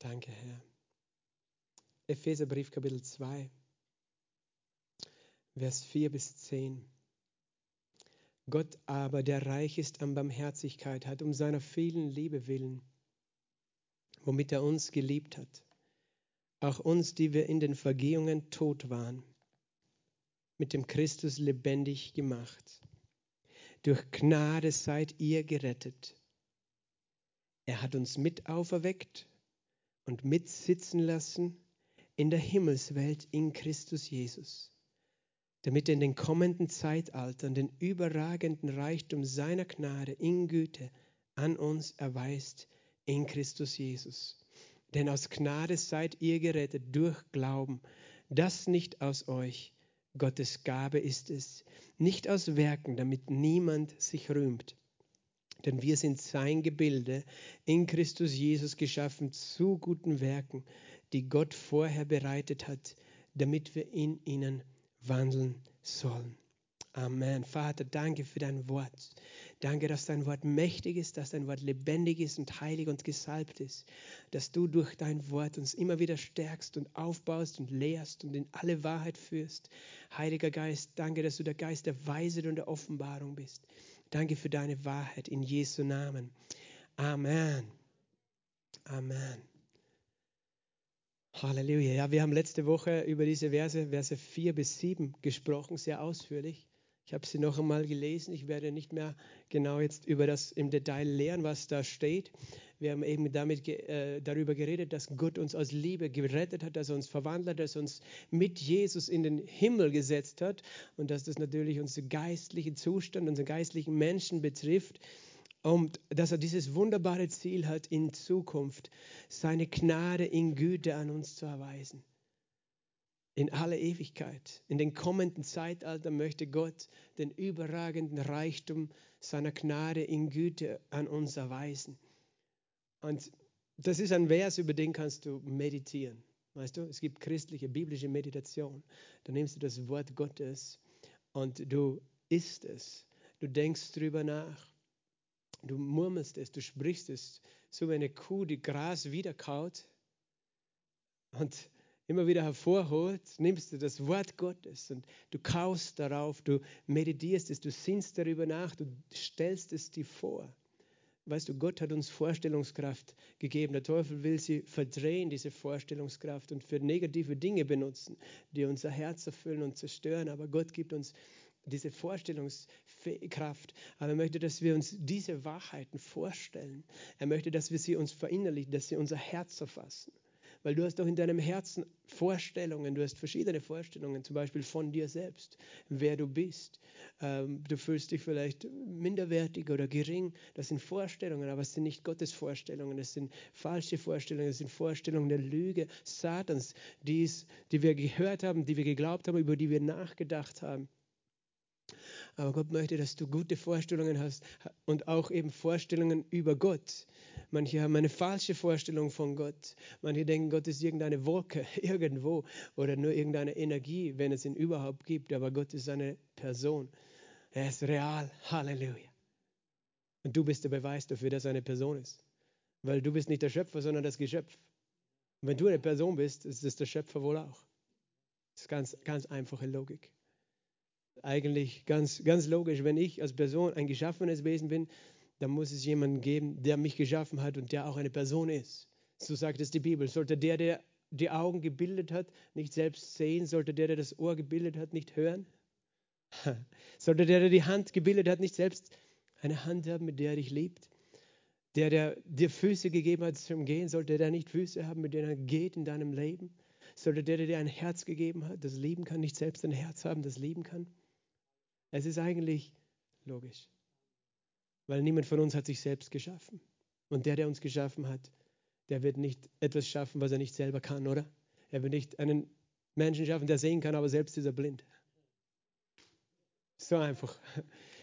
Danke, Herr. Epheserbrief Kapitel 2, Vers 4 bis 10. Gott aber, der reich ist an Barmherzigkeit, hat um seiner vielen Liebe willen, womit er uns geliebt hat, auch uns, die wir in den Vergehungen tot waren, mit dem Christus lebendig gemacht. Durch Gnade seid ihr gerettet. Er hat uns mit auferweckt und mitsitzen lassen in der Himmelswelt in Christus Jesus, damit in den kommenden Zeitaltern den überragenden Reichtum seiner Gnade in Güte an uns erweist in Christus Jesus. Denn aus Gnade seid ihr gerettet durch Glauben, das nicht aus euch, Gottes Gabe ist es, nicht aus Werken, damit niemand sich rühmt. Denn wir sind sein Gebilde, in Christus Jesus geschaffen zu guten Werken, die Gott vorher bereitet hat, damit wir in ihnen wandeln sollen. Amen. Vater, danke für dein Wort. Danke, dass dein Wort mächtig ist, dass dein Wort lebendig ist und heilig und gesalbt ist. Dass du durch dein Wort uns immer wieder stärkst und aufbaust und lehrst und in alle Wahrheit führst. Heiliger Geist, danke, dass du der Geist der Weisheit und der Offenbarung bist. Danke für deine Wahrheit in Jesu Namen. Amen. Amen. Halleluja. Ja, wir haben letzte Woche über diese Verse, Verse 4 bis 7 gesprochen, sehr ausführlich. Ich habe sie noch einmal gelesen. Ich werde nicht mehr genau jetzt über das im Detail lehren, was da steht. Wir haben eben damit, äh, darüber geredet, dass Gott uns aus Liebe gerettet hat, dass er uns verwandelt hat, dass er uns mit Jesus in den Himmel gesetzt hat und dass das natürlich unseren geistlichen Zustand, unseren geistlichen Menschen betrifft und dass er dieses wunderbare Ziel hat, in Zukunft seine Gnade in Güte an uns zu erweisen in alle Ewigkeit. In den kommenden Zeitalter möchte Gott den überragenden Reichtum seiner Gnade in Güte an uns erweisen. Und das ist ein Vers, über den kannst du meditieren. Weißt du, es gibt christliche, biblische Meditation. Da nimmst du das Wort Gottes und du isst es. Du denkst drüber nach. Du murmelst es, du sprichst es, so wie eine Kuh, die Gras wiederkaut. Und immer wieder hervorholt, nimmst du das Wort Gottes und du kaust darauf, du meditierst es, du sinnst darüber nach, du stellst es dir vor. Weißt du, Gott hat uns Vorstellungskraft gegeben. Der Teufel will sie verdrehen, diese Vorstellungskraft, und für negative Dinge benutzen, die unser Herz erfüllen und zerstören. Aber Gott gibt uns diese Vorstellungskraft. Aber er möchte, dass wir uns diese Wahrheiten vorstellen. Er möchte, dass wir sie uns verinnerlichen, dass sie unser Herz erfassen. Weil du hast doch in deinem Herzen Vorstellungen, du hast verschiedene Vorstellungen, zum Beispiel von dir selbst, wer du bist. Ähm, du fühlst dich vielleicht minderwertig oder gering. Das sind Vorstellungen, aber es sind nicht Gottes Vorstellungen. Es sind falsche Vorstellungen, es sind Vorstellungen der Lüge Satans, die's, die wir gehört haben, die wir geglaubt haben, über die wir nachgedacht haben. Aber Gott möchte, dass du gute Vorstellungen hast und auch eben Vorstellungen über Gott. Manche haben eine falsche Vorstellung von Gott. Manche denken, Gott ist irgendeine Wolke irgendwo oder nur irgendeine Energie, wenn es ihn überhaupt gibt. Aber Gott ist eine Person. Er ist real. Halleluja. Und du bist der Beweis dafür, dass er eine Person ist. Weil du bist nicht der Schöpfer, sondern das Geschöpf. Und wenn du eine Person bist, ist es der Schöpfer wohl auch. Das ist ganz, ganz einfache Logik. Eigentlich ganz, ganz logisch, wenn ich als Person ein geschaffenes Wesen bin, dann muss es jemanden geben, der mich geschaffen hat und der auch eine Person ist. So sagt es die Bibel. Sollte der, der die Augen gebildet hat, nicht selbst sehen? Sollte der, der das Ohr gebildet hat, nicht hören? Sollte der, der die Hand gebildet hat, nicht selbst eine Hand haben, mit der er dich liebt? Der, der dir Füße gegeben hat zum Gehen, sollte der nicht Füße haben, mit denen er geht in deinem Leben? Sollte der, der dir ein Herz gegeben hat, das lieben kann, nicht selbst ein Herz haben, das lieben kann? Es ist eigentlich logisch weil niemand von uns hat sich selbst geschaffen. Und der, der uns geschaffen hat, der wird nicht etwas schaffen, was er nicht selber kann, oder? Er wird nicht einen Menschen schaffen, der sehen kann, aber selbst ist er blind. So einfach.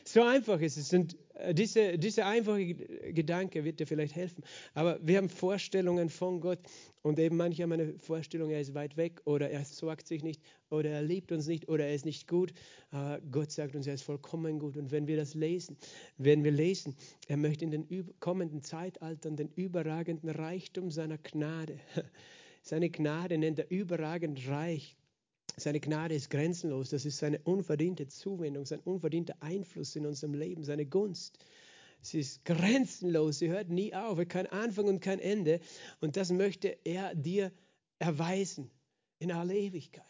So einfach ist es. Und äh, diese, dieser einfache Gedanke wird dir vielleicht helfen. Aber wir haben Vorstellungen von Gott und eben manche haben eine Vorstellung, er ist weit weg oder er sorgt sich nicht oder er liebt uns nicht oder er ist nicht gut. Aber Gott sagt uns, er ist vollkommen gut. Und wenn wir das lesen, werden wir lesen, er möchte in den kommenden Zeitaltern den überragenden Reichtum seiner Gnade. Seine Gnade nennt er überragend reich seine Gnade ist grenzenlos. Das ist seine unverdiente Zuwendung, sein unverdienter Einfluss in unserem Leben, seine Gunst. Sie ist grenzenlos. Sie hört nie auf. Kein Anfang und kein Ende. Und das möchte er dir erweisen in aller Ewigkeit.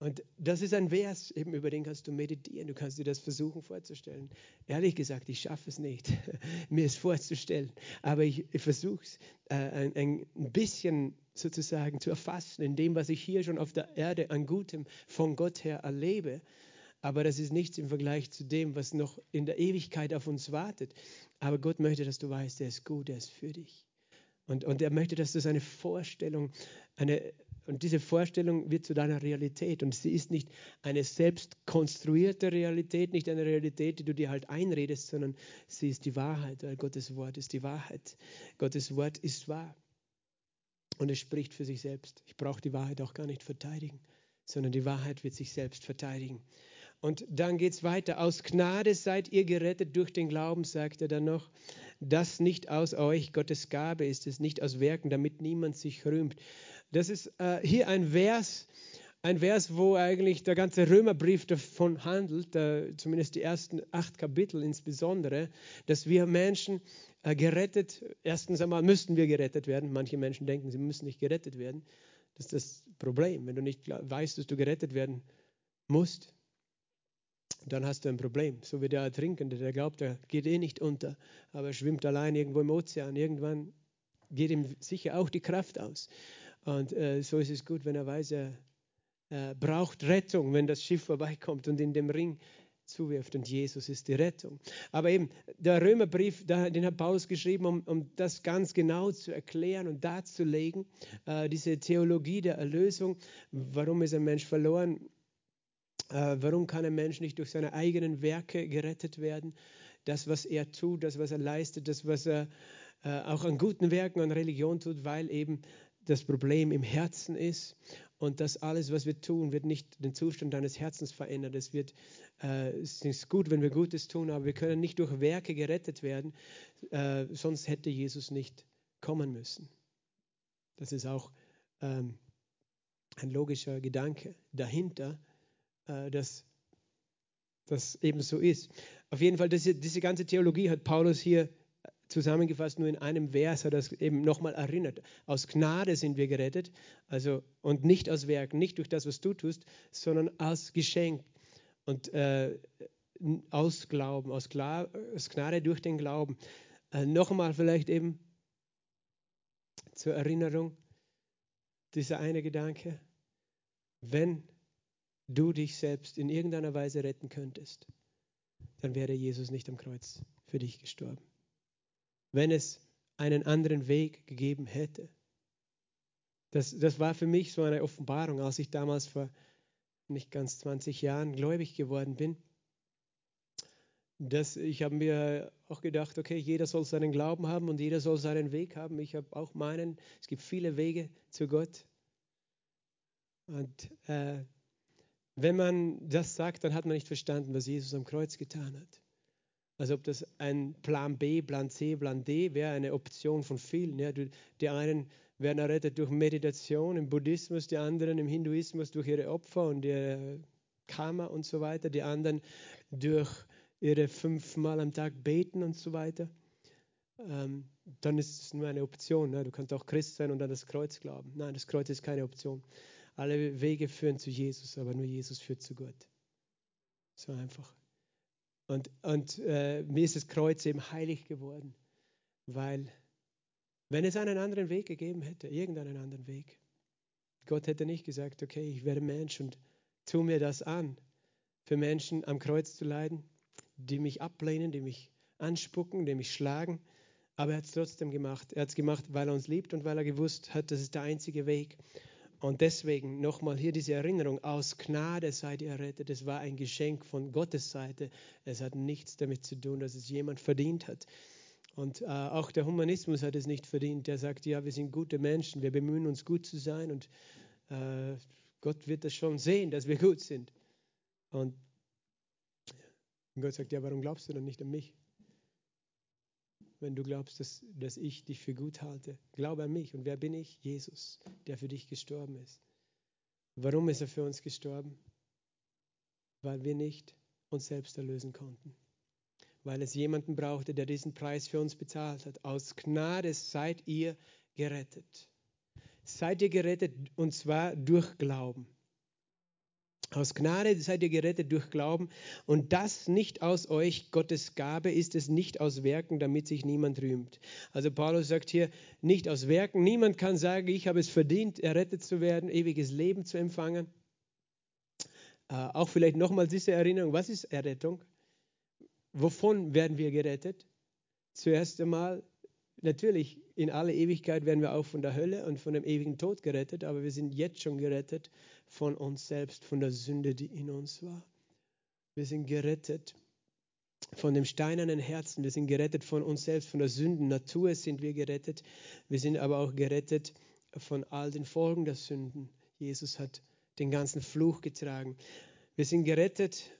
Und das ist ein Vers, eben über den kannst du meditieren, du kannst dir das versuchen vorzustellen. Ehrlich gesagt, ich schaffe es nicht, mir es vorzustellen, aber ich, ich versuche es äh, ein, ein bisschen sozusagen zu erfassen in dem, was ich hier schon auf der Erde an Gutem von Gott her erlebe. Aber das ist nichts im Vergleich zu dem, was noch in der Ewigkeit auf uns wartet. Aber Gott möchte, dass du weißt, er ist gut, er ist für dich. Und, und er möchte, dass du seine Vorstellung, eine, und diese Vorstellung wird zu deiner Realität. Und sie ist nicht eine selbst konstruierte Realität, nicht eine Realität, die du dir halt einredest, sondern sie ist die Wahrheit, weil Gottes Wort ist die Wahrheit. Gottes Wort ist wahr. Und es spricht für sich selbst. Ich brauche die Wahrheit auch gar nicht verteidigen, sondern die Wahrheit wird sich selbst verteidigen. Und dann geht es weiter. Aus Gnade seid ihr gerettet durch den Glauben, sagt er dann noch. Das nicht aus euch, Gottes Gabe ist es, nicht aus Werken, damit niemand sich rühmt. Das ist äh, hier ein Vers, ein Vers, wo eigentlich der ganze Römerbrief davon handelt, äh, zumindest die ersten acht Kapitel insbesondere, dass wir Menschen äh, gerettet, erstens einmal müssten wir gerettet werden. Manche Menschen denken, sie müssen nicht gerettet werden. Das ist das Problem. Wenn du nicht weißt, dass du gerettet werden musst, dann hast du ein Problem. So wie der Ertrinkende, der glaubt, er geht eh nicht unter, aber er schwimmt allein irgendwo im Ozean. Irgendwann geht ihm sicher auch die Kraft aus. Und äh, so ist es gut, wenn er weiß, er äh, braucht Rettung, wenn das Schiff vorbeikommt und in dem Ring zuwirft. Und Jesus ist die Rettung. Aber eben, der Römerbrief, den hat Paulus geschrieben, um, um das ganz genau zu erklären und darzulegen. Äh, diese Theologie der Erlösung. Warum ist ein Mensch verloren? Äh, warum kann ein Mensch nicht durch seine eigenen Werke gerettet werden? Das, was er tut, das, was er leistet, das, was er äh, auch an guten Werken, an Religion tut, weil eben das Problem im Herzen ist. Und das alles, was wir tun, wird nicht den Zustand deines Herzens verändern. Es, wird, äh, es ist gut, wenn wir Gutes tun, aber wir können nicht durch Werke gerettet werden, äh, sonst hätte Jesus nicht kommen müssen. Das ist auch ähm, ein logischer Gedanke dahinter, äh, dass das eben so ist. Auf jeden Fall, diese, diese ganze Theologie hat Paulus hier zusammengefasst nur in einem Vers hat das eben nochmal erinnert. Aus Gnade sind wir gerettet, also und nicht aus Werken, nicht durch das, was du tust, sondern aus Geschenk und äh, aus Glauben, aus, Gla aus, Gnade durch den Glauben. Äh, nochmal vielleicht eben zur Erinnerung dieser eine Gedanke, wenn du dich selbst in irgendeiner Weise retten könntest, dann wäre Jesus nicht am Kreuz für dich gestorben wenn es einen anderen Weg gegeben hätte. Das, das war für mich so eine Offenbarung, als ich damals vor nicht ganz 20 Jahren gläubig geworden bin. Das, ich habe mir auch gedacht, okay, jeder soll seinen Glauben haben und jeder soll seinen Weg haben. Ich habe auch meinen. Es gibt viele Wege zu Gott. Und äh, wenn man das sagt, dann hat man nicht verstanden, was Jesus am Kreuz getan hat. Also ob das ein Plan B, Plan C, Plan D wäre, eine Option von vielen. Ja. Die einen werden errettet durch Meditation im Buddhismus, die anderen im Hinduismus durch ihre Opfer und ihre Karma und so weiter, die anderen durch ihre fünfmal am Tag beten und so weiter. Ähm, dann ist es nur eine Option. Ne? Du kannst auch Christ sein und an das Kreuz glauben. Nein, das Kreuz ist keine Option. Alle Wege führen zu Jesus, aber nur Jesus führt zu Gott. So einfach. Und, und äh, mir ist das Kreuz eben heilig geworden, weil wenn es einen anderen Weg gegeben hätte, irgendeinen anderen Weg, Gott hätte nicht gesagt, okay, ich werde Mensch und tu mir das an, für Menschen am Kreuz zu leiden, die mich ablehnen, die mich anspucken, die mich schlagen. Aber er hat es trotzdem gemacht. Er hat es gemacht, weil er uns liebt und weil er gewusst hat, das ist der einzige Weg. Und deswegen nochmal hier diese Erinnerung, aus Gnade seid ihr errettet. Es war ein Geschenk von Gottes Seite. Es hat nichts damit zu tun, dass es jemand verdient hat. Und äh, auch der Humanismus hat es nicht verdient. Der sagt, ja, wir sind gute Menschen, wir bemühen uns gut zu sein und äh, Gott wird das schon sehen, dass wir gut sind. Und Gott sagt, ja, warum glaubst du dann nicht an mich? Wenn du glaubst, dass, dass ich dich für gut halte. Glaube an mich. Und wer bin ich? Jesus, der für dich gestorben ist. Warum ist er für uns gestorben? Weil wir nicht uns selbst erlösen konnten. Weil es jemanden brauchte, der diesen Preis für uns bezahlt hat. Aus Gnade seid ihr gerettet. Seid ihr gerettet und zwar durch Glauben. Aus Gnade seid ihr gerettet durch Glauben und das nicht aus euch, Gottes Gabe ist es nicht aus Werken, damit sich niemand rühmt. Also Paulus sagt hier, nicht aus Werken. Niemand kann sagen, ich habe es verdient, errettet zu werden, ewiges Leben zu empfangen. Äh, auch vielleicht nochmal diese Erinnerung, was ist Errettung? Wovon werden wir gerettet? Zuerst einmal Natürlich, in aller Ewigkeit werden wir auch von der Hölle und von dem ewigen Tod gerettet, aber wir sind jetzt schon gerettet von uns selbst, von der Sünde, die in uns war. Wir sind gerettet von dem steinernen Herzen, wir sind gerettet von uns selbst, von der Sünden Natur sind wir gerettet. Wir sind aber auch gerettet von all den Folgen der Sünden. Jesus hat den ganzen Fluch getragen. Wir sind gerettet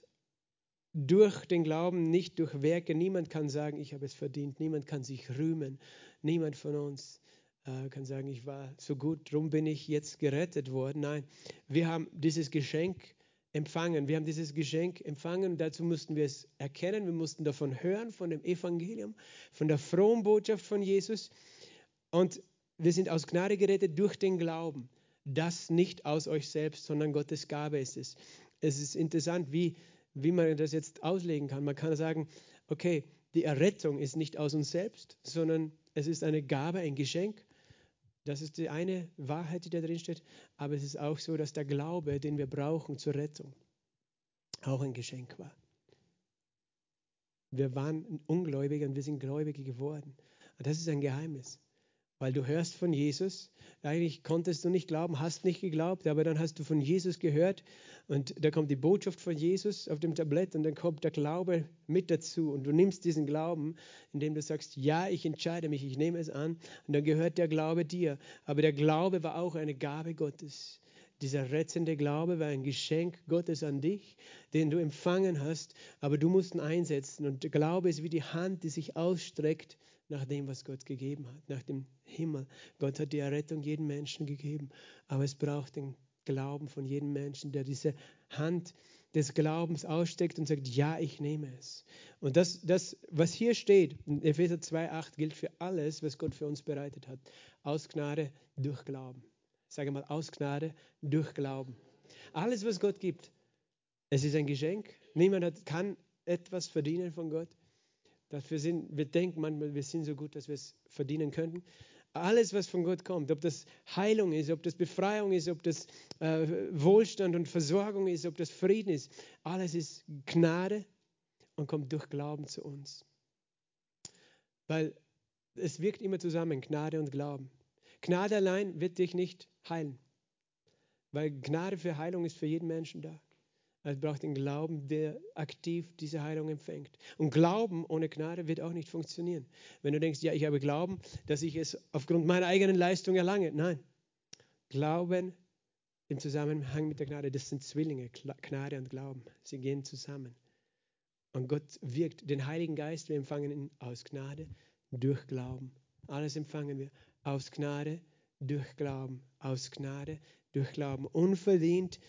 durch den Glauben, nicht durch Werke. Niemand kann sagen, ich habe es verdient. Niemand kann sich rühmen. Niemand von uns äh, kann sagen, ich war so gut, darum bin ich jetzt gerettet worden. Nein, wir haben dieses Geschenk empfangen. Wir haben dieses Geschenk empfangen. Dazu mussten wir es erkennen. Wir mussten davon hören, von dem Evangelium, von der frohen Botschaft von Jesus. Und wir sind aus Gnade gerettet durch den Glauben. Das nicht aus euch selbst, sondern Gottes Gabe ist es. Es ist interessant, wie wie man das jetzt auslegen kann. Man kann sagen, okay, die Errettung ist nicht aus uns selbst, sondern es ist eine Gabe, ein Geschenk. Das ist die eine Wahrheit, die da drin steht. Aber es ist auch so, dass der Glaube, den wir brauchen zur Rettung, auch ein Geschenk war. Wir waren Ungläubige und wir sind Gläubige geworden. Und das ist ein Geheimnis. Weil du hörst von Jesus, eigentlich konntest du nicht glauben, hast nicht geglaubt, aber dann hast du von Jesus gehört und da kommt die Botschaft von Jesus auf dem Tablett und dann kommt der Glaube mit dazu und du nimmst diesen Glauben, indem du sagst, ja, ich entscheide mich, ich nehme es an und dann gehört der Glaube dir. Aber der Glaube war auch eine Gabe Gottes. Dieser rettende Glaube war ein Geschenk Gottes an dich, den du empfangen hast, aber du musst ihn einsetzen. Und der Glaube ist wie die Hand, die sich ausstreckt nach dem, was Gott gegeben hat, nach dem Himmel. Gott hat die Errettung jedem Menschen gegeben, aber es braucht den Glauben von jedem Menschen, der diese Hand des Glaubens aussteckt und sagt, ja, ich nehme es. Und das, das was hier steht, in Epheser 2,8 gilt für alles, was Gott für uns bereitet hat. Aus Gnade durch Glauben. Sage mal, aus Gnade durch Glauben. Alles, was Gott gibt, es ist ein Geschenk. Niemand hat, kann etwas verdienen von Gott. Dafür sind, wir denken manchmal, wir sind so gut, dass wir es verdienen könnten. Alles, was von Gott kommt, ob das Heilung ist, ob das Befreiung ist, ob das äh, Wohlstand und Versorgung ist, ob das Frieden ist, alles ist Gnade und kommt durch Glauben zu uns. Weil es wirkt immer zusammen, Gnade und Glauben. Gnade allein wird dich nicht heilen, weil Gnade für Heilung ist für jeden Menschen da. Es braucht den Glauben, der aktiv diese Heilung empfängt. Und Glauben ohne Gnade wird auch nicht funktionieren. Wenn du denkst, ja, ich habe Glauben, dass ich es aufgrund meiner eigenen Leistung erlange. Nein. Glauben im Zusammenhang mit der Gnade, das sind Zwillinge, Gnade und Glauben. Sie gehen zusammen. Und Gott wirkt den Heiligen Geist, wir empfangen ihn aus Gnade durch Glauben. Alles empfangen wir aus Gnade durch Glauben, aus Gnade durch Glauben. Unverdient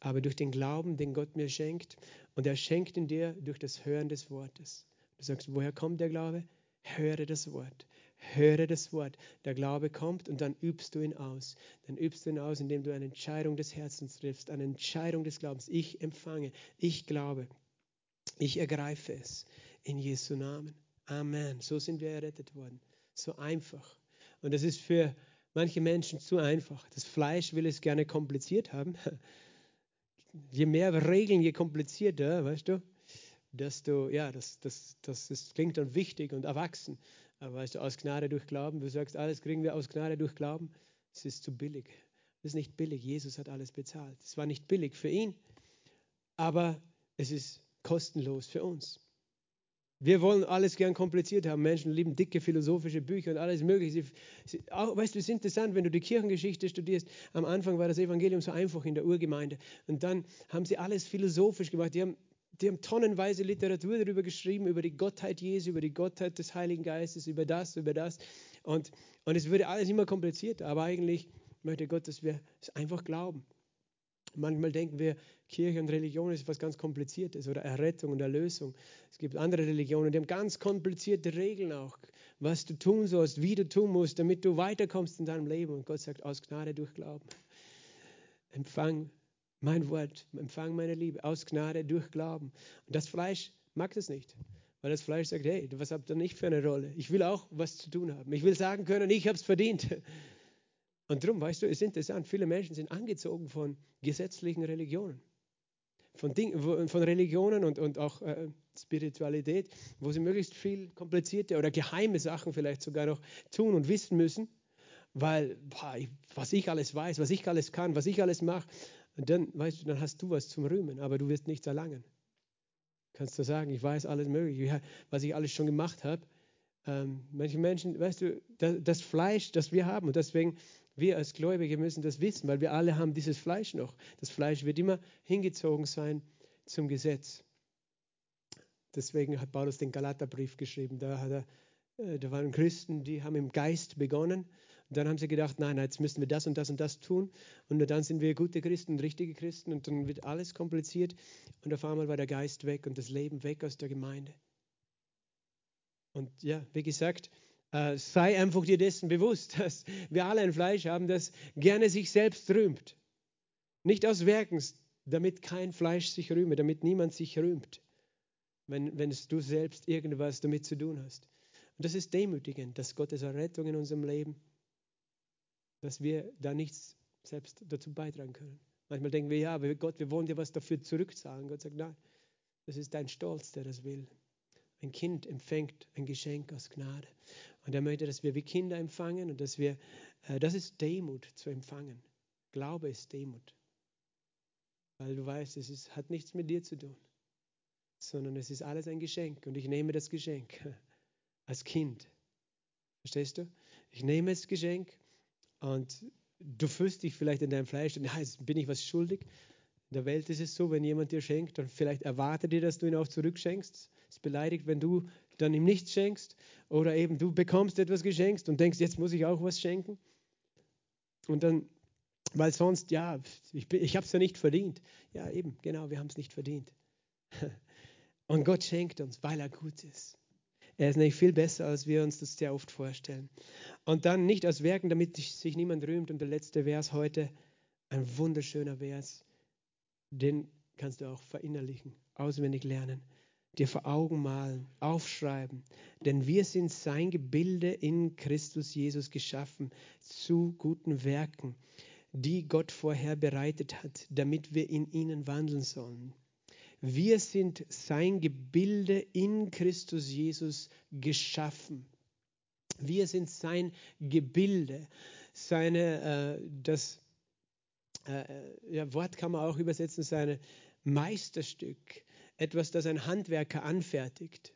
aber durch den Glauben, den Gott mir schenkt. Und er schenkt ihn dir durch das Hören des Wortes. Du sagst, woher kommt der Glaube? Höre das Wort. Höre das Wort. Der Glaube kommt und dann übst du ihn aus. Dann übst du ihn aus, indem du eine Entscheidung des Herzens triffst, eine Entscheidung des Glaubens. Ich empfange, ich glaube, ich ergreife es in Jesu Namen. Amen. So sind wir errettet worden. So einfach. Und das ist für manche Menschen zu einfach. Das Fleisch will es gerne kompliziert haben. Je mehr Regeln, je komplizierter, weißt du, desto, ja, das, das, das, das klingt dann wichtig und erwachsen. Aber weißt du, aus Gnade durch Glauben, du sagst, alles kriegen wir aus Gnade durch Glauben, es ist zu billig. Das ist nicht billig. Jesus hat alles bezahlt. Es war nicht billig für ihn, aber es ist kostenlos für uns. Wir wollen alles gern kompliziert haben. Menschen lieben dicke philosophische Bücher und alles Mögliche. Sie, sie, auch, weißt du, es ist interessant, wenn du die Kirchengeschichte studierst. Am Anfang war das Evangelium so einfach in der Urgemeinde. Und dann haben sie alles philosophisch gemacht. Die haben, die haben tonnenweise Literatur darüber geschrieben, über die Gottheit Jesu, über die Gottheit des Heiligen Geistes, über das, über das. Und, und es würde alles immer komplizierter. Aber eigentlich möchte Gott, dass wir es einfach glauben. Manchmal denken wir, Kirche und Religion ist etwas ganz Kompliziertes oder Errettung und Erlösung. Es gibt andere Religionen, die haben ganz komplizierte Regeln auch, was du tun sollst, wie du tun musst, damit du weiterkommst in deinem Leben. Und Gott sagt, aus Gnade durch Glauben. Empfang mein Wort, empfang meine Liebe, aus Gnade durch Glauben. Und das Fleisch mag das nicht. Weil das Fleisch sagt, hey, was habt ihr nicht für eine Rolle? Ich will auch was zu tun haben. Ich will sagen können, ich habe es verdient. Und darum, weißt du, ist interessant, viele Menschen sind angezogen von gesetzlichen Religionen. Von, Ding, von Religionen und, und auch äh, Spiritualität, wo sie möglichst viel komplizierte oder geheime Sachen vielleicht sogar noch tun und wissen müssen, weil, boah, was ich alles weiß, was ich alles kann, was ich alles mache, dann, weißt du, dann hast du was zum Rühmen, aber du wirst nichts erlangen. Kannst du sagen, ich weiß alles Mögliche, was ich alles schon gemacht habe. Ähm, manche Menschen, weißt du, das, das Fleisch, das wir haben, und deswegen wir als Gläubige müssen das wissen, weil wir alle haben dieses Fleisch noch. Das Fleisch wird immer hingezogen sein zum Gesetz. Deswegen hat Paulus den Galaterbrief geschrieben. Da, hat er, äh, da waren Christen, die haben im Geist begonnen. Und dann haben sie gedacht, nein, jetzt müssen wir das und das und das tun. Und dann sind wir gute Christen, richtige Christen. Und dann wird alles kompliziert. Und auf einmal war der Geist weg und das Leben weg aus der Gemeinde. Und ja, wie gesagt, sei einfach dir dessen bewusst, dass wir alle ein Fleisch haben, das gerne sich selbst rühmt. Nicht aus Werken, damit kein Fleisch sich rühme, damit niemand sich rühmt, wenn, wenn du selbst irgendwas damit zu tun hast. Und das ist demütigend, dass Gottes Errettung in unserem Leben, dass wir da nichts selbst dazu beitragen können. Manchmal denken wir, ja, Gott, wir wollen dir was dafür zurückzahlen. Gott sagt, nein, das ist dein Stolz, der das will. Ein Kind empfängt ein Geschenk aus Gnade. Und er möchte, dass wir wie Kinder empfangen und dass wir, äh, das ist Demut zu empfangen. Glaube ist Demut. Weil du weißt, es ist, hat nichts mit dir zu tun, sondern es ist alles ein Geschenk. Und ich nehme das Geschenk als Kind. Verstehst du? Ich nehme das Geschenk und du fühlst dich vielleicht in deinem Fleisch, und ja, bin ich was schuldig. In der Welt ist es so, wenn jemand dir schenkt, dann vielleicht erwartet dir, dass du ihn auch zurückschenkst. Es ist beleidigt, wenn du dann ihm nichts schenkst. Oder eben du bekommst etwas geschenkt und denkst, jetzt muss ich auch was schenken. Und dann, weil sonst, ja, ich, ich habe es ja nicht verdient. Ja, eben, genau, wir haben es nicht verdient. Und Gott schenkt uns, weil er gut ist. Er ist nämlich viel besser, als wir uns das sehr oft vorstellen. Und dann nicht aus Werken, damit sich niemand rühmt. Und der letzte Vers heute, ein wunderschöner Vers, den kannst du auch verinnerlichen, auswendig lernen dir vor Augen malen, aufschreiben. Denn wir sind sein Gebilde in Christus Jesus geschaffen zu guten Werken, die Gott vorher bereitet hat, damit wir in ihnen wandeln sollen. Wir sind sein Gebilde in Christus Jesus geschaffen. Wir sind sein Gebilde. Seine, äh, das äh, ja, Wort kann man auch übersetzen, seine Meisterstück etwas, das ein Handwerker anfertigt.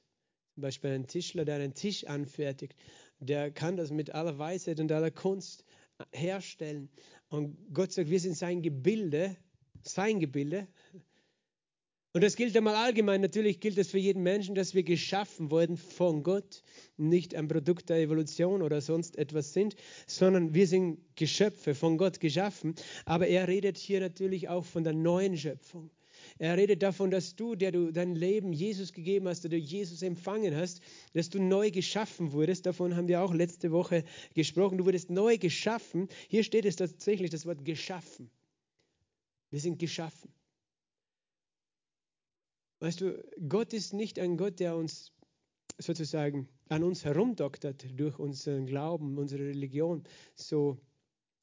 Zum Beispiel ein Tischler, der einen Tisch anfertigt, der kann das mit aller Weisheit und aller Kunst herstellen. Und Gott sagt, wir sind sein Gebilde, sein Gebilde. Und das gilt einmal allgemein. Natürlich gilt es für jeden Menschen, dass wir geschaffen wurden von Gott, nicht ein Produkt der Evolution oder sonst etwas sind, sondern wir sind Geschöpfe von Gott geschaffen. Aber er redet hier natürlich auch von der neuen Schöpfung. Er redet davon, dass du, der du dein Leben Jesus gegeben hast, der du Jesus empfangen hast, dass du neu geschaffen wurdest. Davon haben wir auch letzte Woche gesprochen. Du wurdest neu geschaffen. Hier steht es tatsächlich das Wort geschaffen. Wir sind geschaffen. Weißt du, Gott ist nicht ein Gott, der uns sozusagen an uns herumdoktert durch unseren Glauben, unsere Religion, so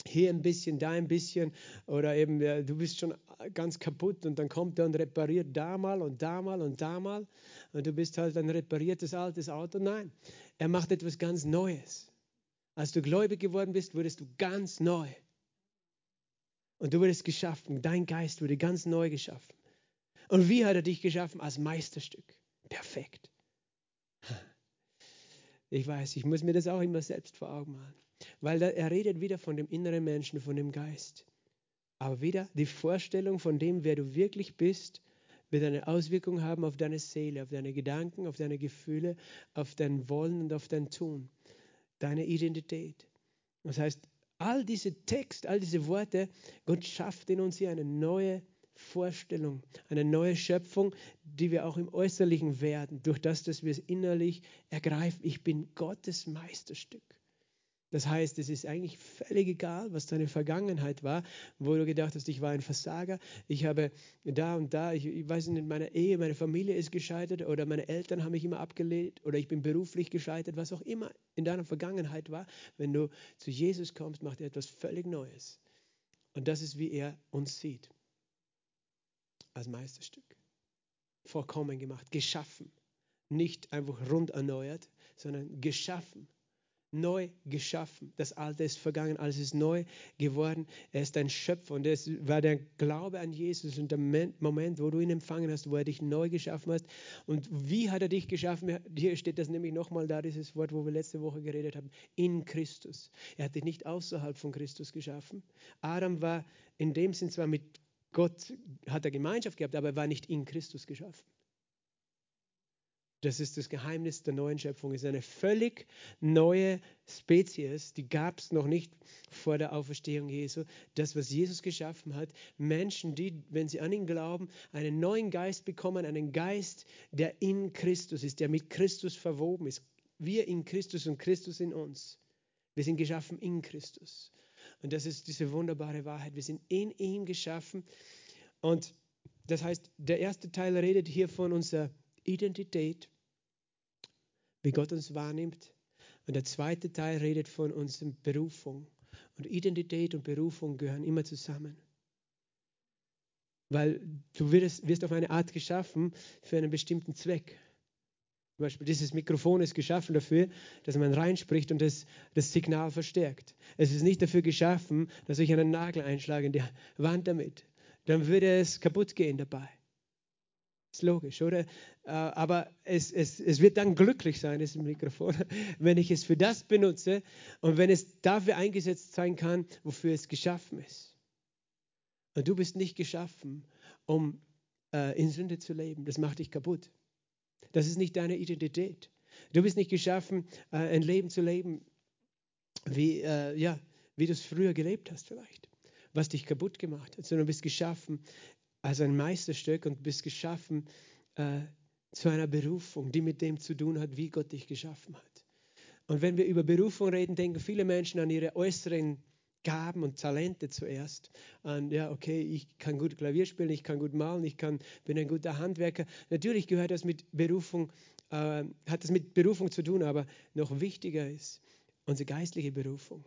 hier ein bisschen, da ein bisschen oder eben du bist schon ganz kaputt und dann kommt er und repariert da mal und da mal und da mal und du bist halt ein repariertes altes Auto. Nein, er macht etwas ganz Neues. Als du gläubig geworden bist, wurdest du ganz neu. Und du wurdest geschaffen. Dein Geist wurde ganz neu geschaffen. Und wie hat er dich geschaffen? Als Meisterstück. Perfekt. Ich weiß, ich muss mir das auch immer selbst vor Augen malen. Weil er redet wieder von dem inneren Menschen, von dem Geist. Aber wieder die Vorstellung von dem, wer du wirklich bist, wird eine Auswirkung haben auf deine Seele, auf deine Gedanken, auf deine Gefühle, auf dein Wollen und auf dein Tun, deine Identität. Das heißt, all diese Text, all diese Worte, Gott schafft in uns hier eine neue Vorstellung, eine neue Schöpfung, die wir auch im Äußerlichen werden, durch das, dass wir es innerlich ergreifen. Ich bin Gottes Meisterstück. Das heißt, es ist eigentlich völlig egal, was deine Vergangenheit war, wo du gedacht hast, ich war ein Versager, ich habe da und da, ich, ich weiß nicht, meine Ehe, meine Familie ist gescheitert oder meine Eltern haben mich immer abgelehnt oder ich bin beruflich gescheitert, was auch immer in deiner Vergangenheit war. Wenn du zu Jesus kommst, macht er etwas völlig Neues. Und das ist, wie er uns sieht. Als Meisterstück. Vollkommen gemacht, geschaffen. Nicht einfach rund erneuert, sondern geschaffen neu geschaffen. Das Alte ist vergangen, alles ist neu geworden. Er ist ein Schöpfer und das war der Glaube an Jesus und der Moment, wo du ihn empfangen hast, wo er dich neu geschaffen hat. Und wie hat er dich geschaffen? Hier steht das nämlich nochmal da, dieses Wort, wo wir letzte Woche geredet haben. In Christus. Er hat dich nicht außerhalb von Christus geschaffen. Adam war in dem Sinn zwar mit Gott, hat er Gemeinschaft gehabt, aber er war nicht in Christus geschaffen. Das ist das Geheimnis der neuen Schöpfung. Es ist eine völlig neue Spezies, die gab es noch nicht vor der Auferstehung Jesu. Das, was Jesus geschaffen hat, Menschen, die, wenn sie an ihn glauben, einen neuen Geist bekommen, einen Geist, der in Christus ist, der mit Christus verwoben ist. Wir in Christus und Christus in uns. Wir sind geschaffen in Christus. Und das ist diese wunderbare Wahrheit. Wir sind in ihm geschaffen. Und das heißt, der erste Teil redet hier von unserer Identität, wie Gott uns wahrnimmt. Und der zweite Teil redet von unserer Berufung. Und Identität und Berufung gehören immer zusammen. Weil du wirst, wirst auf eine Art geschaffen für einen bestimmten Zweck. Zum Beispiel dieses Mikrofon ist geschaffen dafür, dass man reinspricht und das, das Signal verstärkt. Es ist nicht dafür geschaffen, dass ich einen Nagel einschlage in die Wand damit. Dann würde es kaputt gehen dabei. Ist logisch, oder? Äh, aber es, es, es wird dann glücklich sein, das Mikrofon, wenn ich es für das benutze und wenn es dafür eingesetzt sein kann, wofür es geschaffen ist. Und du bist nicht geschaffen, um äh, in Sünde zu leben. Das macht dich kaputt. Das ist nicht deine Identität. Du bist nicht geschaffen, äh, ein Leben zu leben, wie, äh, ja, wie du es früher gelebt hast vielleicht, was dich kaputt gemacht hat, sondern du bist geschaffen, als ein Meisterstück und bist geschaffen äh, zu einer Berufung, die mit dem zu tun hat, wie Gott dich geschaffen hat. Und wenn wir über Berufung reden, denken viele Menschen an ihre äußeren Gaben und Talente zuerst. An, ja, okay, ich kann gut Klavier spielen, ich kann gut malen, ich kann, bin ein guter Handwerker. Natürlich gehört das mit Berufung, äh, hat das mit Berufung zu tun, aber noch wichtiger ist unsere geistliche Berufung.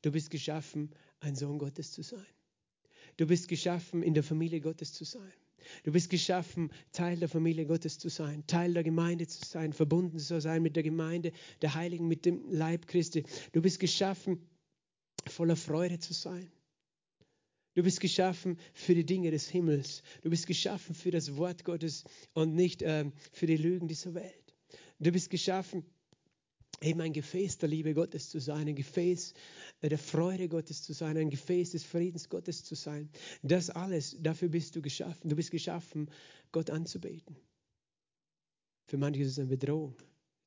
Du bist geschaffen, ein Sohn Gottes zu sein. Du bist geschaffen, in der Familie Gottes zu sein. Du bist geschaffen, Teil der Familie Gottes zu sein, Teil der Gemeinde zu sein, verbunden zu sein mit der Gemeinde der Heiligen, mit dem Leib Christi. Du bist geschaffen, voller Freude zu sein. Du bist geschaffen für die Dinge des Himmels. Du bist geschaffen für das Wort Gottes und nicht äh, für die Lügen dieser Welt. Du bist geschaffen, eben ein Gefäß der Liebe Gottes zu sein, ein Gefäß äh, der Freude Gottes zu sein, ein Gefäß des Friedens Gottes zu sein. Das alles, dafür bist du geschaffen. Du bist geschaffen, Gott anzubeten. Für manche ist es eine Bedrohung.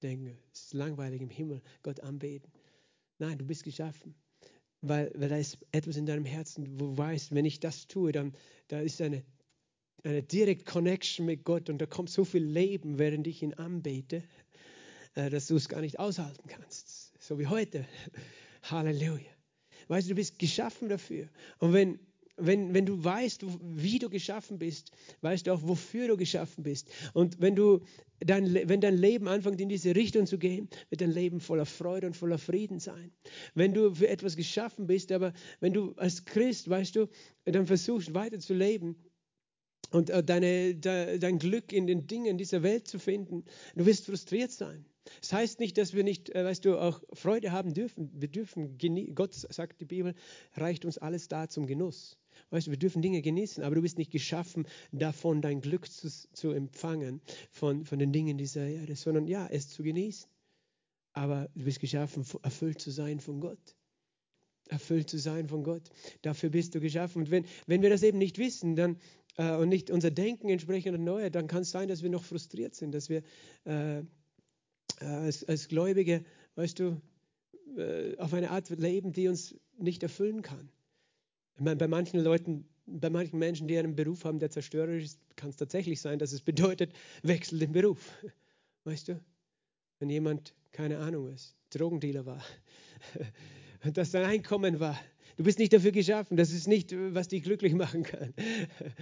Denken, es ist langweilig im Himmel, Gott anbeten. Nein, du bist geschaffen. Weil, weil da ist etwas in deinem Herzen, wo du weißt, wenn ich das tue, dann da ist eine, eine Direct Connection mit Gott und da kommt so viel Leben, während ich ihn anbete. Äh, dass du es gar nicht aushalten kannst. So wie heute. Halleluja. Weißt du, du bist geschaffen dafür. Und wenn, wenn, wenn du weißt, wie du geschaffen bist, weißt du auch, wofür du geschaffen bist. Und wenn, du dein, wenn dein Leben anfängt, in diese Richtung zu gehen, wird dein Leben voller Freude und voller Frieden sein. Wenn du für etwas geschaffen bist, aber wenn du als Christ, weißt du, dann versuchst weiter zu leben, und äh, deine, dein Glück in den Dingen dieser Welt zu finden, du wirst frustriert sein. Das heißt nicht, dass wir nicht, äh, weißt du, auch Freude haben dürfen. Wir dürfen, Gott sagt die Bibel, reicht uns alles da zum Genuss. Weißt du, wir dürfen Dinge genießen, aber du bist nicht geschaffen, davon dein Glück zu, zu empfangen, von, von den Dingen dieser Erde, sondern ja, es zu genießen. Aber du bist geschaffen, erfüllt zu sein von Gott. Erfüllt zu sein von Gott. Dafür bist du geschaffen. Und wenn, wenn wir das eben nicht wissen dann, äh, und nicht unser Denken entsprechend erneuert, dann kann es sein, dass wir noch frustriert sind, dass wir äh, äh, als, als Gläubige, weißt du, äh, auf eine Art leben, die uns nicht erfüllen kann. Ich meine, bei manchen Leuten, bei manchen Menschen, die einen Beruf haben, der zerstörerisch ist, kann es tatsächlich sein, dass es bedeutet, wechsel den Beruf. Weißt du? Wenn jemand, keine Ahnung ist, Drogendealer war und das sein Einkommen war. Du bist nicht dafür geschaffen, das ist nicht, was dich glücklich machen kann.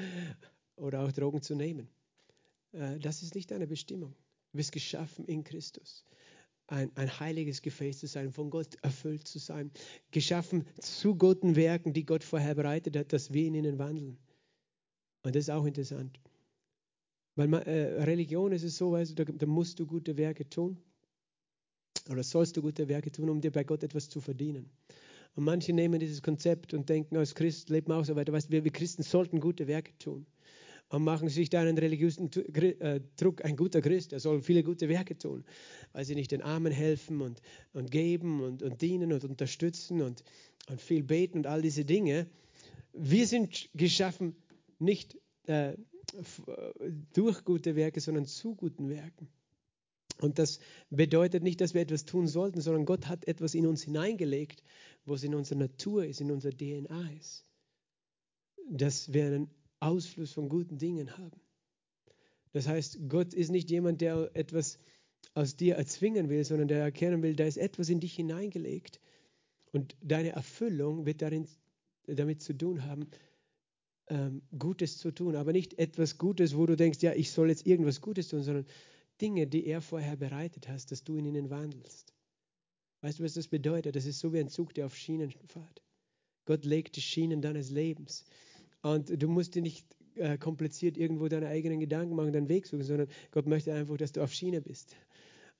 Oder auch Drogen zu nehmen. Äh, das ist nicht deine Bestimmung. Du bist geschaffen in Christus ein, ein heiliges Gefäß zu sein, von Gott erfüllt zu sein, geschaffen zu guten Werken, die Gott vorher bereitet hat, dass wir in ihnen wandeln. Und das ist auch interessant. Weil man, äh, Religion ist es so, du, da, da musst du gute Werke tun oder sollst du gute Werke tun, um dir bei Gott etwas zu verdienen. Und manche nehmen dieses Konzept und denken, als Christ lebt man auch so weiter. Weißt, wir, wir Christen sollten gute Werke tun und machen sich da einen religiösen äh, Druck. Ein guter Christ, er soll viele gute Werke tun, weil sie nicht den Armen helfen und, und geben und, und dienen und unterstützen und, und viel beten und all diese Dinge. Wir sind geschaffen nicht äh, durch gute Werke, sondern zu guten Werken. Und das bedeutet nicht, dass wir etwas tun sollten, sondern Gott hat etwas in uns hineingelegt, was in unserer Natur ist, in unserer DNA ist. Dass wir einen Ausfluss von guten Dingen haben. Das heißt, Gott ist nicht jemand, der etwas aus dir erzwingen will, sondern der erkennen will, da ist etwas in dich hineingelegt. Und deine Erfüllung wird darin, damit zu tun haben, ähm, Gutes zu tun. Aber nicht etwas Gutes, wo du denkst, ja, ich soll jetzt irgendwas Gutes tun, sondern Dinge, die er vorher bereitet hast, dass du in ihnen wandelst. Weißt du, was das bedeutet? Das ist so wie ein Zug, der auf Schienen fährt. Gott legt die Schienen deines Lebens. Und du musst dir nicht äh, kompliziert irgendwo deine eigenen Gedanken machen, deinen Weg suchen, sondern Gott möchte einfach, dass du auf Schiene bist.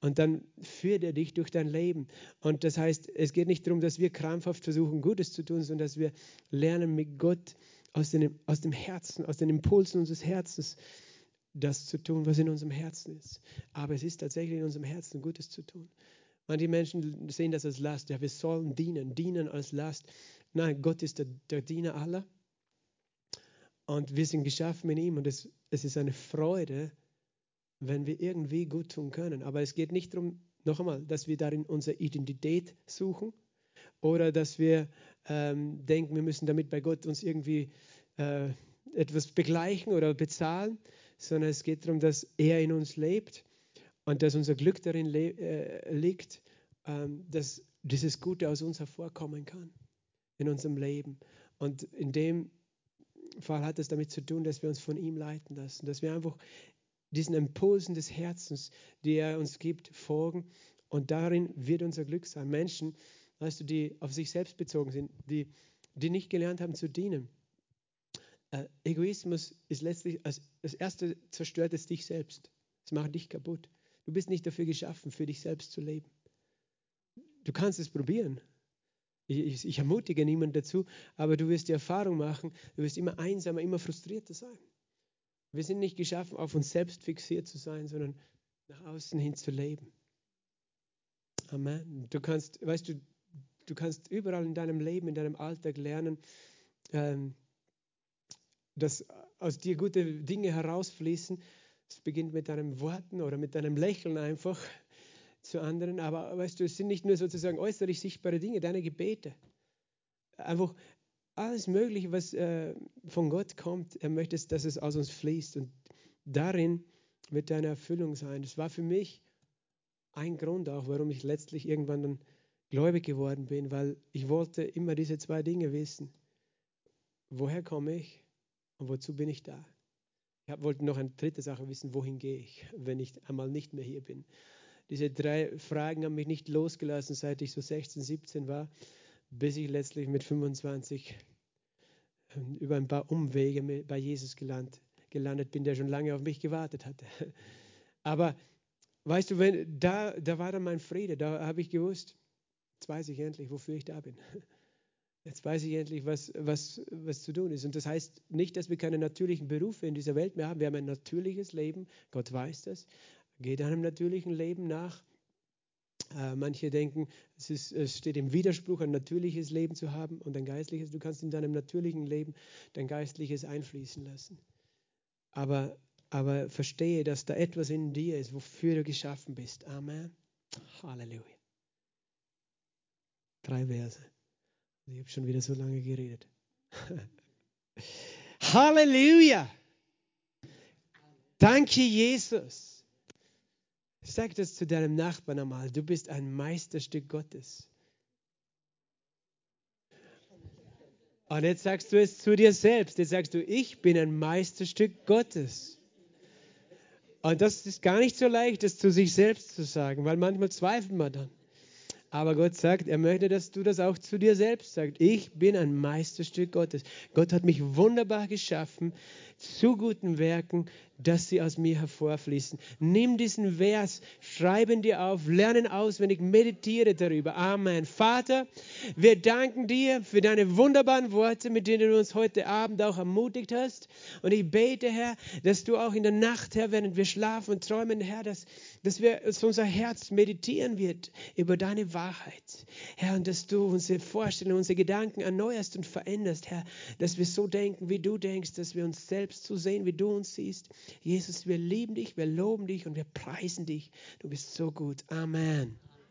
Und dann führt er dich durch dein Leben. Und das heißt, es geht nicht darum, dass wir krampfhaft versuchen, Gutes zu tun, sondern dass wir lernen, mit Gott aus, den, aus dem Herzen, aus den Impulsen unseres Herzens, das zu tun, was in unserem Herzen ist. Aber es ist tatsächlich in unserem Herzen, Gutes zu tun. Manche Menschen sehen das als Last. Ja, wir sollen dienen, dienen als Last. Nein, Gott ist der, der Diener aller. Und wir sind geschaffen in ihm und es, es ist eine Freude, wenn wir irgendwie gut tun können. Aber es geht nicht darum, noch einmal, dass wir darin unsere Identität suchen oder dass wir ähm, denken, wir müssen damit bei Gott uns irgendwie äh, etwas begleichen oder bezahlen, sondern es geht darum, dass er in uns lebt und dass unser Glück darin äh, liegt, ähm, dass dieses Gute aus uns hervorkommen kann in unserem Leben. Und indem Fall hat es damit zu tun, dass wir uns von ihm leiten lassen, dass wir einfach diesen Impulsen des Herzens, die er uns gibt, folgen. Und darin wird unser Glück sein. Menschen, weißt du, die auf sich selbst bezogen sind, die, die nicht gelernt haben zu dienen. Äh, Egoismus ist letztlich als das erste zerstört es dich selbst. Es macht dich kaputt. Du bist nicht dafür geschaffen, für dich selbst zu leben. Du kannst es probieren, ich, ich, ermutige niemanden dazu, aber du wirst die Erfahrung machen, du wirst immer einsamer, immer frustrierter sein. Wir sind nicht geschaffen, auf uns selbst fixiert zu sein, sondern nach außen hin zu leben. Amen. Du kannst, weißt du, du kannst überall in deinem Leben, in deinem Alltag lernen, ähm, dass aus dir gute Dinge herausfließen. Es beginnt mit deinen Worten oder mit deinem Lächeln einfach zu anderen, aber weißt du, es sind nicht nur sozusagen äußerlich sichtbare Dinge, deine Gebete. Einfach alles Mögliche, was äh, von Gott kommt, er möchte, dass es aus uns fließt und darin wird deine Erfüllung sein. Das war für mich ein Grund auch, warum ich letztlich irgendwann dann gläubig geworden bin, weil ich wollte immer diese zwei Dinge wissen. Woher komme ich und wozu bin ich da? Ich wollte noch eine dritte Sache wissen, wohin gehe ich, wenn ich einmal nicht mehr hier bin. Diese drei Fragen haben mich nicht losgelassen, seit ich so 16, 17 war, bis ich letztlich mit 25 ähm, über ein paar Umwege bei Jesus gelandet, gelandet bin, der schon lange auf mich gewartet hatte. Aber weißt du, wenn, da, da war dann mein Friede, da habe ich gewusst, jetzt weiß ich endlich, wofür ich da bin. Jetzt weiß ich endlich, was, was, was zu tun ist. Und das heißt nicht, dass wir keine natürlichen Berufe in dieser Welt mehr haben. Wir haben ein natürliches Leben. Gott weiß das. Geht einem natürlichen Leben nach. Äh, manche denken, es, ist, es steht im Widerspruch, ein natürliches Leben zu haben und ein geistliches. Du kannst in deinem natürlichen Leben dein geistliches einfließen lassen. Aber, aber verstehe, dass da etwas in dir ist, wofür du geschaffen bist. Amen. Halleluja. Drei Verse. Ich habe schon wieder so lange geredet. Halleluja! Danke, Jesus. Sag das zu deinem Nachbarn einmal. Du bist ein Meisterstück Gottes. Und jetzt sagst du es zu dir selbst. Jetzt sagst du, ich bin ein Meisterstück Gottes. Und das ist gar nicht so leicht, das zu sich selbst zu sagen, weil manchmal zweifelt man dann. Aber Gott sagt, er möchte, dass du das auch zu dir selbst sagst. Ich bin ein Meisterstück Gottes. Gott hat mich wunderbar geschaffen zu guten Werken, dass sie aus mir hervorfließen. Nimm diesen Vers, schreib ihn dir auf, lernen auswendig, meditiere darüber. Amen. Vater, wir danken dir für deine wunderbaren Worte, mit denen du uns heute Abend auch ermutigt hast. Und ich bete, Herr, dass du auch in der Nacht, Herr, während wir schlafen und träumen, Herr, dass, dass, wir, dass unser Herz meditieren wird über deine Wahrheit. Herr, und dass du unsere Vorstellungen, unsere Gedanken erneuerst und veränderst, Herr, dass wir so denken, wie du denkst, dass wir uns selbst so sehen, wie du uns siehst. Jesus, wir lieben dich, wir loben dich und wir preisen dich. Du bist so gut. Amen.